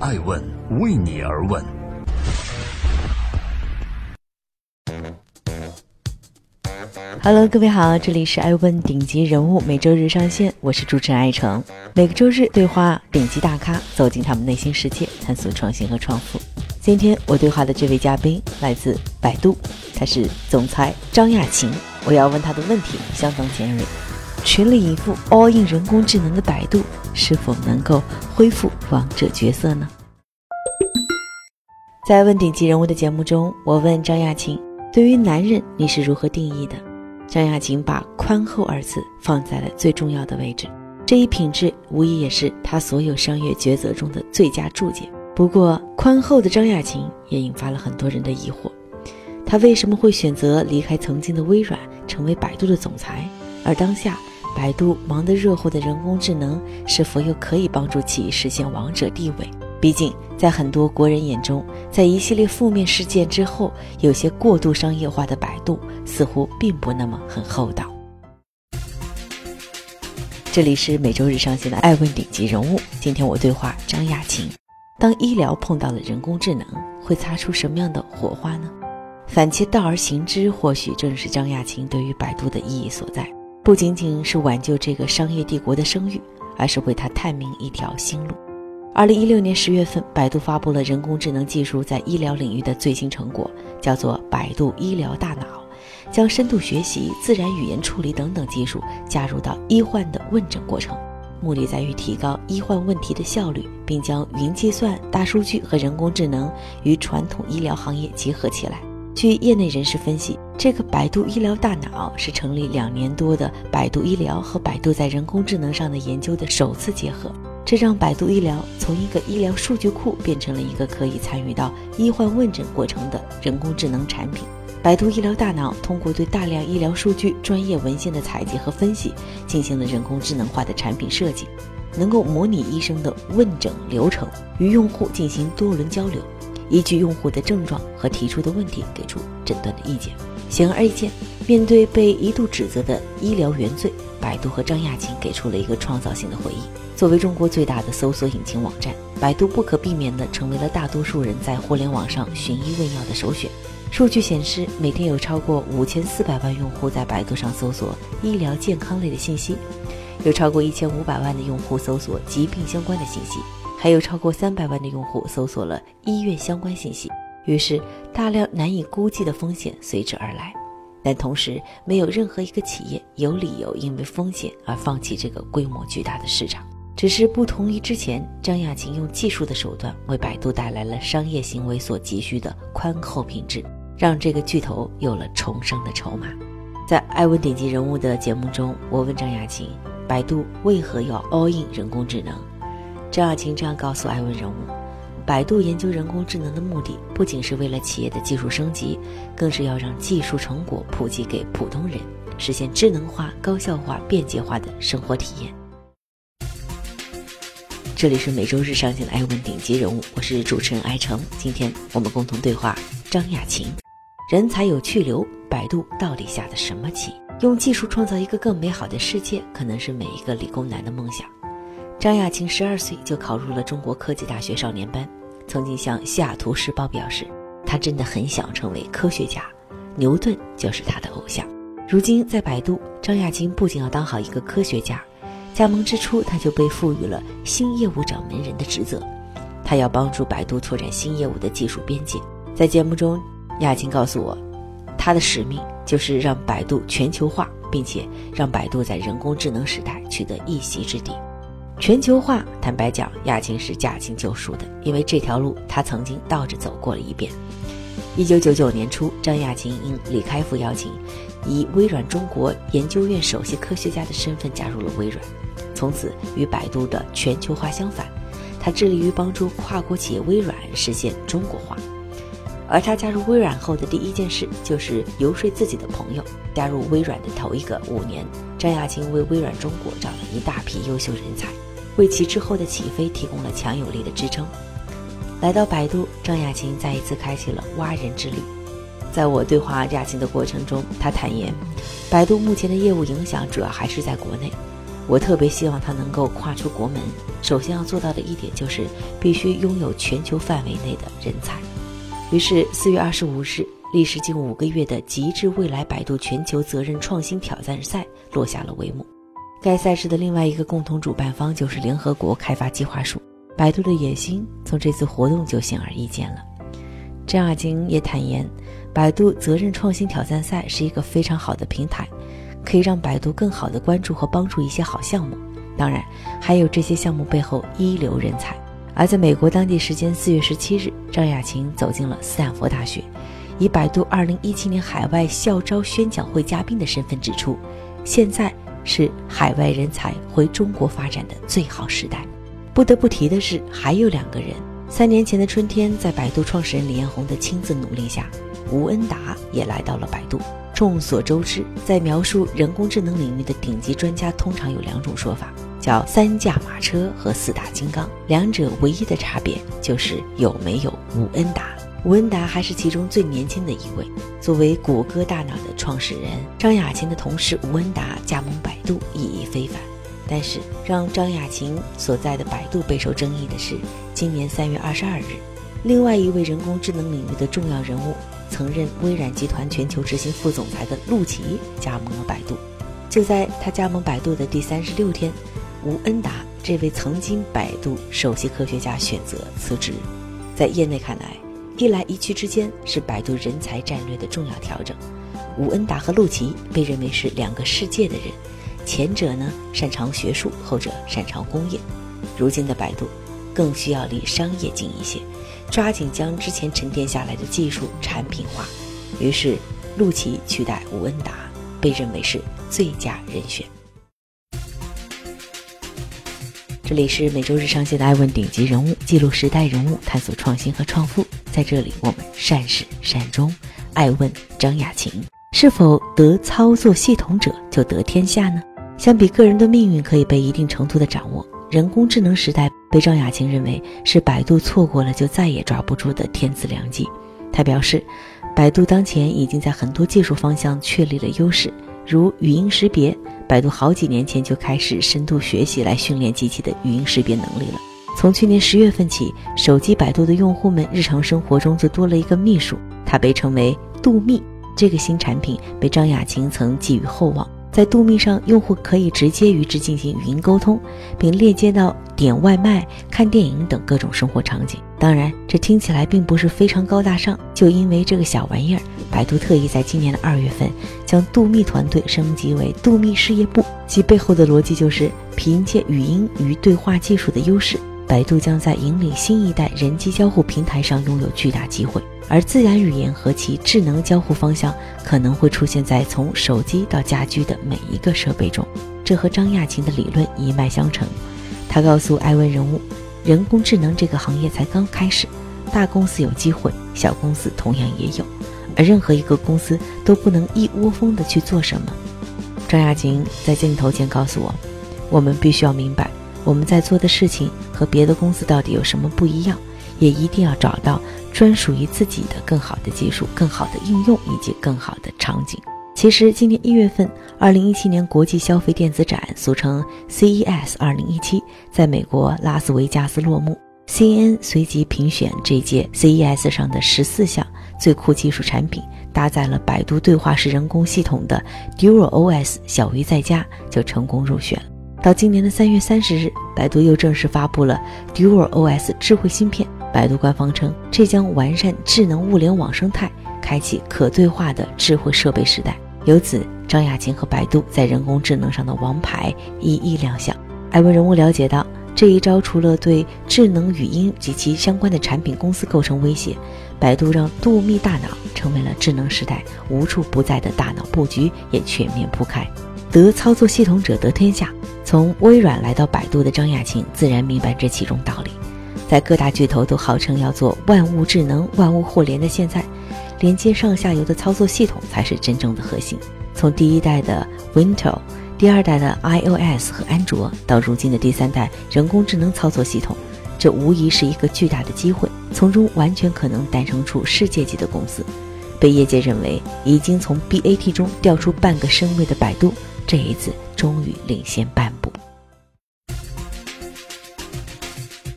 爱问为你而问。Hello，各位好，这里是爱问顶级人物，每周日上线，我是主持人爱成。每个周日对话顶级大咖，走进他们内心世界，探索创新和创富。今天我对话的这位嘉宾来自百度，他是总裁张亚勤。我要问他的问题相当尖锐：全力以赴 all in 人工智能的百度，是否能够恢复王者角色呢？在问顶级人物的节目中，我问张亚勤：对于男人，你是如何定义的？张亚勤把“宽厚”二字放在了最重要的位置，这一品质无疑也是他所有商业抉择中的最佳注解。不过，宽厚的张亚勤也引发了很多人的疑惑：他为什么会选择离开曾经的微软，成为百度的总裁？而当下百度忙得热乎的人工智能，是否又可以帮助其实现王者地位？毕竟，在很多国人眼中，在一系列负面事件之后，有些过度商业化的百度似乎并不那么很厚道。这里是每周日上线的《爱问顶级人物》，今天我对话张亚勤。当医疗碰到了人工智能，会擦出什么样的火花呢？反其道而行之，或许正是张亚勤对于百度的意义所在，不仅仅是挽救这个商业帝国的声誉，而是为他探明一条新路。二零一六年十月份，百度发布了人工智能技术在医疗领域的最新成果，叫做百度医疗大脑，将深度学习、自然语言处理等等技术加入到医患的问诊过程，目的在于提高医患问题的效率，并将云计算、大数据和人工智能与传统医疗行业结合起来。据业内人士分析，这个百度医疗大脑是成立两年多的百度医疗和百度在人工智能上的研究的首次结合。这让百度医疗从一个医疗数据库变成了一个可以参与到医患问诊过程的人工智能产品。百度医疗大脑通过对大量医疗数据、专业文献的采集和分析，进行了人工智能化的产品设计，能够模拟医生的问诊流程，与用户进行多轮交流，依据用户的症状和提出的问题给出诊断的意见。显而易见，面对被一度指责的医疗原罪，百度和张亚勤给出了一个创造性的回应。作为中国最大的搜索引擎网站，百度不可避免地成为了大多数人在互联网上寻医问药的首选。数据显示，每天有超过五千四百万用户在百度上搜索医疗健康类的信息，有超过一千五百万的用户搜索疾病相关的信息，还有超过三百万的用户搜索了医院相关信息。于是，大量难以估计的风险随之而来。但同时，没有任何一个企业有理由因为风险而放弃这个规模巨大的市场。只是不同于之前，张亚勤用技术的手段为百度带来了商业行为所急需的宽厚品质，让这个巨头有了重生的筹码。在艾问顶级人物的节目中，我问张亚勤：百度为何要 all in 人工智能？张亚勤这样告诉艾问人物：百度研究人工智能的目的，不仅是为了企业的技术升级，更是要让技术成果普及给普通人，实现智能化、高效化、便捷化的生活体验。这里是每周日上线的《爱问顶级人物》，我是主持人艾成。今天我们共同对话张亚勤。人才有去留，百度到底下的什么棋？用技术创造一个更美好的世界，可能是每一个理工男的梦想。张亚勤十二岁就考入了中国科技大学少年班，曾经向《西雅图时报》表示，他真的很想成为科学家，牛顿就是他的偶像。如今在百度，张亚勤不仅要当好一个科学家。加盟之初，他就被赋予了新业务掌门人的职责，他要帮助百度拓展新业务的技术边界。在节目中，亚勤告诉我，他的使命就是让百度全球化，并且让百度在人工智能时代取得一席之地。全球化，坦白讲，亚勤是驾轻就熟的，因为这条路他曾经倒着走过了一遍。一九九九年初，张亚勤应李开复邀请，以微软中国研究院首席科学家的身份加入了微软。从此与百度的全球化相反，他致力于帮助跨国企业微软实现中国化。而他加入微软后的第一件事就是游说自己的朋友加入微软的头一个五年，张亚勤为微软中国找了一大批优秀人才，为其之后的起飞提供了强有力的支撑。来到百度，张亚勤再一次开启了挖人之旅。在我对话亚勤的过程中，他坦言，百度目前的业务影响主要还是在国内。我特别希望他能够跨出国门。首先要做到的一点就是必须拥有全球范围内的人才。于是四月二十五日，历时近五个月的“极致未来百度全球责任创新挑战赛”落下了帷幕。该赛事的另外一个共同主办方就是联合国开发计划署。百度的野心从这次活动就显而易见了。张亚勤也坦言，百度责任创新挑战赛是一个非常好的平台，可以让百度更好地关注和帮助一些好项目。当然，还有这些项目背后一流人才。而在美国当地时间四月十七日，张亚勤走进了斯坦福大学，以百度二零一七年海外校招宣讲会嘉宾的身份指出，现在是海外人才回中国发展的最好时代。不得不提的是，还有两个人。三年前的春天，在百度创始人李彦宏的亲自努力下，吴恩达也来到了百度。众所周知，在描述人工智能领域的顶级专家，通常有两种说法，叫三驾马车和四大金刚。两者唯一的差别就是有没有吴恩达。吴恩达还是其中最年轻的一位。作为谷歌大脑的创始人，张亚勤的同事吴恩达加盟百度意义非凡。但是，让张亚勤所在的百度备受争议的是，今年三月二十二日，另外一位人工智能领域的重要人物，曾任微软集团全球执行副总裁的陆琪加盟了百度。就在他加盟百度的第三十六天，吴恩达这位曾经百度首席科学家选择辞职。在业内看来，一来一去之间是百度人才战略的重要调整。吴恩达和陆琪被认为是两个世界的人。前者呢擅长学术，后者擅长工业。如今的百度更需要离商业近一些，抓紧将之前沉淀下来的技术产品化。于是，陆琪取代吴恩达，被认为是最佳人选。这里是每周日上线的《爱问顶级人物》，记录时代人物，探索创新和创富。在这里，我们善始善终。爱问张雅琴：是否得操作系统者就得天下呢？相比个人的命运可以被一定程度的掌握，人工智能时代被张亚勤认为是百度错过了就再也抓不住的天赐良机。他表示，百度当前已经在很多技术方向确立了优势，如语音识别，百度好几年前就开始深度学习来训练机器的语音识别能力了。从去年十月份起，手机百度的用户们日常生活中就多了一个秘书，它被称为度秘。这个新产品被张亚勤曾寄予厚望。在度秘上，用户可以直接与之进行语音沟通，并链接到点外卖、看电影等各种生活场景。当然，这听起来并不是非常高大上。就因为这个小玩意儿，百度特意在今年的二月份将度秘团队升级为度秘事业部。其背后的逻辑就是，凭借语音与对话技术的优势，百度将在引领新一代人机交互平台上拥有巨大机会。而自然语言和其智能交互方向可能会出现在从手机到家居的每一个设备中，这和张亚勤的理论一脉相承。他告诉艾问人物，人工智能这个行业才刚开始，大公司有机会，小公司同样也有，而任何一个公司都不能一窝蜂的去做什么。张亚勤在镜头前告诉我，我们必须要明白我们在做的事情和别的公司到底有什么不一样。也一定要找到专属于自己的更好的技术、更好的应用以及更好的场景。其实，今年一月份，二零一七年国际消费电子展（俗称 CES 二零一七）在美国拉斯维加斯落幕。CNN 随即评选这届 CES 上的十四项最酷技术产品，搭载了百度对话式人工系统的 DualOS 小鱼在家就成功入选。到今年的三月三十日，百度又正式发布了 DualOS 智慧芯片。百度官方称，这将完善智能物联网生态，开启可对话的智慧设备时代。由此，张亚勤和百度在人工智能上的王牌一一亮相。艾文人物了解到，这一招除了对智能语音及其相关的产品公司构成威胁，百度让度秘大脑成为了智能时代无处不在的大脑布局也全面铺开。得操作系统者得天下。从微软来到百度的张亚勤自然明白这其中道理。在各大巨头都号称要做万物智能、万物互联的现在，连接上下游的操作系统才是真正的核心。从第一代的 Windows、第二代的 iOS 和安卓，到如今的第三代人工智能操作系统，这无疑是一个巨大的机会。从中完全可能诞生出世界级的公司。被业界认为已经从 BAT 中调出半个身位的百度，这一次终于领先半步。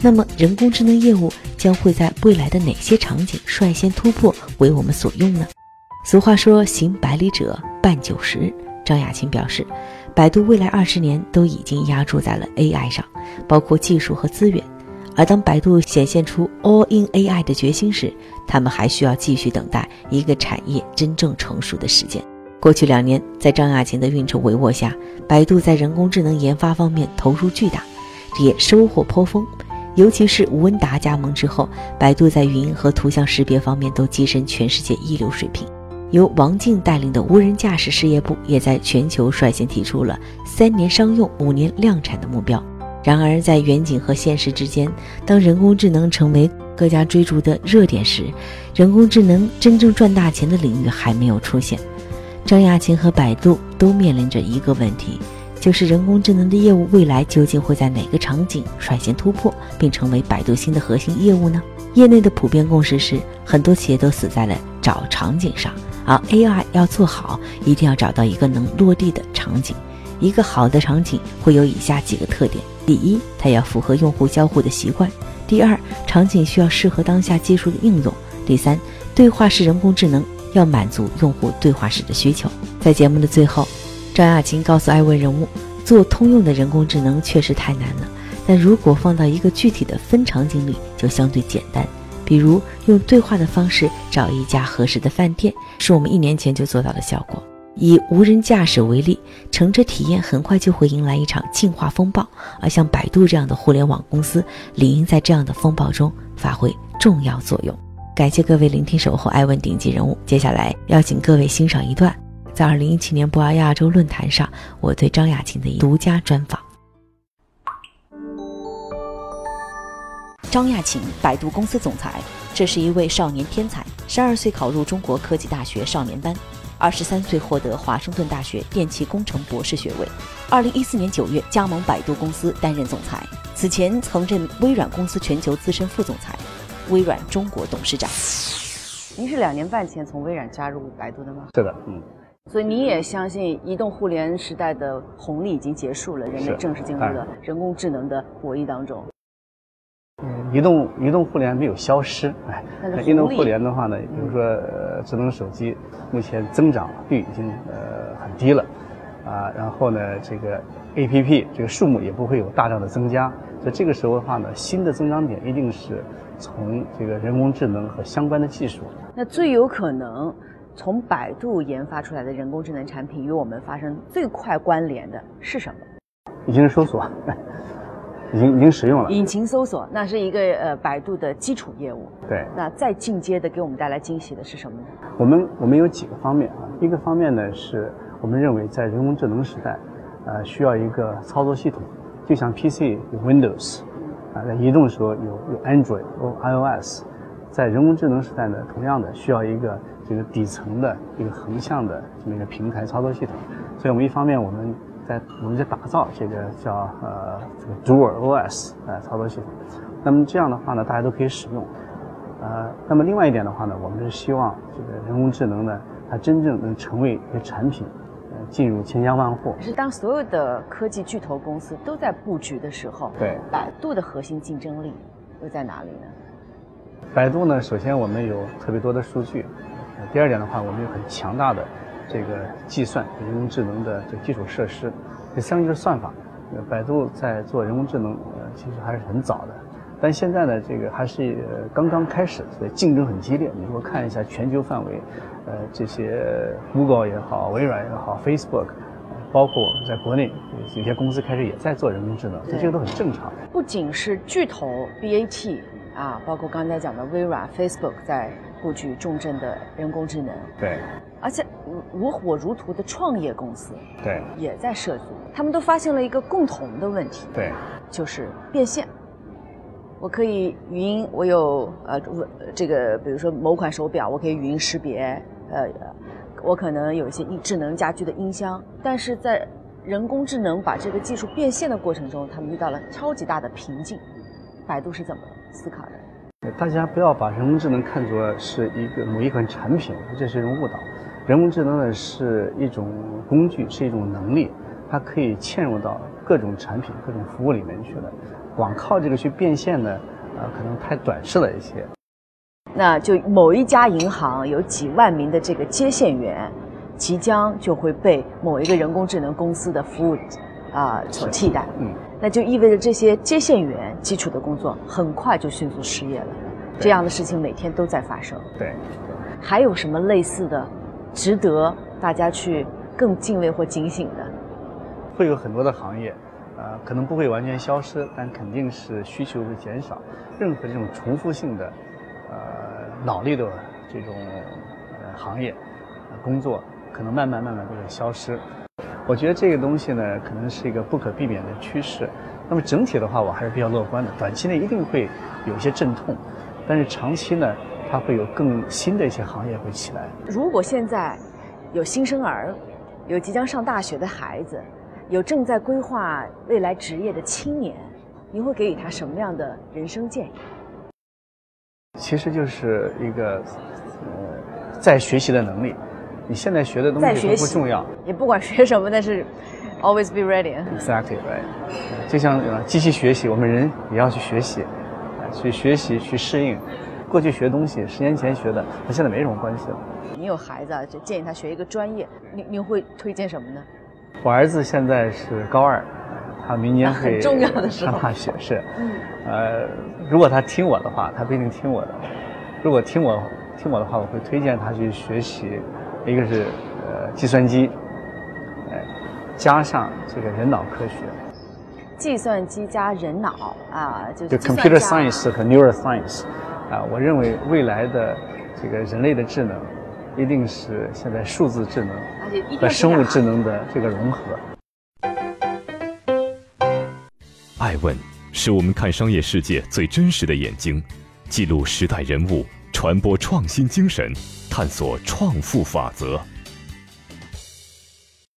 那么，人工智能业务将会在未来的哪些场景率先突破，为我们所用呢？俗话说“行百里者半九十”，张亚勤表示，百度未来二十年都已经压注在了 AI 上，包括技术和资源。而当百度显现出 All in AI 的决心时，他们还需要继续等待一个产业真正成熟的时间。过去两年，在张亚勤的运筹帷幄下，百度在人工智能研发方面投入巨大，也收获颇丰。尤其是吴文达加盟之后，百度在语音和图像识别方面都跻身全世界一流水平。由王静带领的无人驾驶事业部也在全球率先提出了三年商用、五年量产的目标。然而，在远景和现实之间，当人工智能成为各家追逐的热点时，人工智能真正赚大钱的领域还没有出现。张亚勤和百度都面临着一个问题，就是人工智能的业务未来究竟会在哪个场景率先突破，并成为百度新的核心业务呢？业内的普遍共识是，很多企业都死在了找场景上，而 AI 要做好，一定要找到一个能落地的场景。一个好的场景会有以下几个特点。第一，它要符合用户交互的习惯；第二，场景需要适合当下技术的应用；第三，对话式人工智能要满足用户对话式的需求。在节目的最后，张亚勤告诉艾问人物，做通用的人工智能确实太难了，但如果放到一个具体的分场景里，就相对简单。比如用对话的方式找一家合适的饭店，是我们一年前就做到的效果。以无人驾驶为例，乘车体验很快就会迎来一场进化风暴，而像百度这样的互联网公司，理应在这样的风暴中发挥重要作用。感谢各位聆听《守候爱问顶级人物》，接下来邀请各位欣赏一段在二零一七年博鳌亚洲论坛上我对张亚勤的独家专访。张亚勤，百度公司总裁，这是一位少年天才，十二岁考入中国科技大学少年班。二十三岁获得华盛顿大学电气工程博士学位，二零一四年九月加盟百度公司担任总裁，此前曾任微软公司全球资深副总裁，微软中国董事长。您是两年半前从微软加入百度的吗？是的，嗯。所以你也相信移动互联时代的红利已经结束了，人类正式进入了人工智能的博弈当中。移动移动互联没有消失，哎，移动互联的话呢，比如说呃智能手机，目前增长率已经呃很低了，啊，然后呢这个 A P P 这个数目也不会有大量的增加，所以这个时候的话呢，新的增长点一定是从这个人工智能和相关的技术。那最有可能从百度研发出来的人工智能产品与我们发生最快关联的是什么？已经是搜索。已经已经使用了引擎搜索，那是一个呃百度的基础业务。对，那再进阶的给我们带来惊喜的是什么呢？我们我们有几个方面啊，一个方面呢是我们认为在人工智能时代，呃需要一个操作系统，就像 PC 有 Windows，啊在移动的时候有有 Android 有 iOS，在人工智能时代呢，同样的需要一个这个底层的一个横向的这么一个平台操作系统，所以我们一方面我们。在我们在打造这个叫呃这个 Dual OS 呃操作系统，那么这样的话呢，大家都可以使用。呃，那么另外一点的话呢，我们是希望这个人工智能呢，它真正能成为一个产品，呃，进入千家万户。是当所有的科技巨头公司都在布局的时候，对，百度的核心竞争力又在哪里呢？百度呢，首先我们有特别多的数据，第二点的话，我们有很强大的。这个计算人工智能的这基础设施，第三个就是算法。百度在做人工智能，呃，其实还是很早的，但现在呢，这个还是刚刚开始，所以竞争很激烈。你如果看一下全球范围，呃，这些 Google 也好，微软也好，Facebook，包括我们在国内有些公司开始也在做人工智能，这个都很正常。不仅是巨头 BAT 啊，包括刚才讲的微软、Facebook 在布局重症的人工智能。对。而且如火如荼的创业公司，对，也在涉足。他们都发现了一个共同的问题，对，就是变现。我可以语音，我有呃这个，比如说某款手表，我可以语音识别，呃，我可能有一些智能家居的音箱，但是在人工智能把这个技术变现的过程中，他们遇到了超级大的瓶颈。百度是怎么思考的？大家不要把人工智能看作是一个某一款产品，这是一种误导。人工智能呢是一种工具，是一种能力，它可以嵌入到各种产品、各种服务里面去的。光靠这个去变现呢，呃，可能太短视了一些。那就某一家银行有几万名的这个接线员，即将就会被某一个人工智能公司的服务啊、所替代。嗯，那就意味着这些接线员基础的工作很快就迅速失业了。这样的事情每天都在发生。对，还有什么类似的，值得大家去更敬畏或警醒的？会有很多的行业，呃，可能不会完全消失，但肯定是需求会减少。任何这种重复性的，呃，脑力的这种呃行业、呃工作，可能慢慢慢慢都会消失。我觉得这个东西呢，可能是一个不可避免的趋势。那么整体的话，我还是比较乐观的。短期内一定会有一些阵痛，但是长期呢，它会有更新的一些行业会起来。如果现在有新生儿，有即将上大学的孩子，有正在规划未来职业的青年，您会给予他什么样的人生建议？其实就是一个呃在学习的能力。你现在学的东西都不重要也不管学什么，但是 always be ready。，exactly right。就像呃机器学习，我们人也要去学习，啊去学习去适应。过去学东西，十年前学的，和现在没什么关系了。你有孩子啊，就建议他学一个专业，您您会推荐什么呢？我儿子现在是高二，他明年 会很重要的上大学是。呃，如果他听我的话，他不一定听我的。如果听我听我的话，我会推荐他去学习，一个是呃计算机，哎，加上这个人脑科学，计算机加人脑啊，就就 computer science 和 neuroscience，啊，我认为未来的这个人类的智能，一定是现在数字智能而且一定和生物智能的这个融合。爱问是我们看商业世界最真实的眼睛，记录时代人物，传播创新精神，探索创富法则。